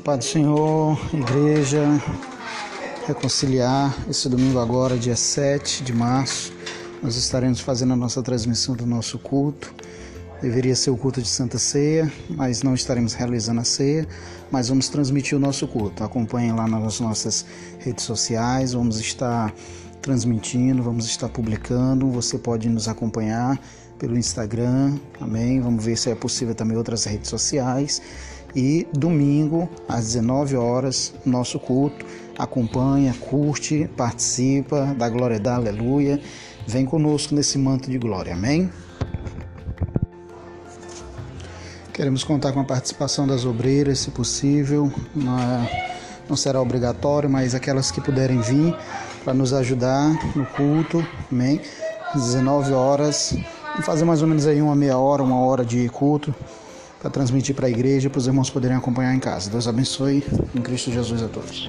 Paz do Senhor, igreja, reconciliar. Esse domingo agora, dia 7 de março, nós estaremos fazendo a nossa transmissão do nosso culto. Deveria ser o culto de Santa Ceia, mas não estaremos realizando a ceia, mas vamos transmitir o nosso culto. Acompanhem lá nas nossas redes sociais, vamos estar transmitindo, vamos estar publicando. Você pode nos acompanhar pelo Instagram, amém? Vamos ver se é possível também outras redes sociais. E domingo, às 19 horas, nosso culto. Acompanha, curte, participa, dá glória, dá aleluia. Vem conosco nesse manto de glória, amém? Queremos contar com a participação das obreiras, se possível. Não, é, não será obrigatório, mas aquelas que puderem vir para nos ajudar no culto, amém? 19 horas, fazer mais ou menos aí uma meia hora, uma hora de culto para transmitir para a igreja, para os irmãos poderem acompanhar em casa. Deus abençoe em Cristo Jesus a todos.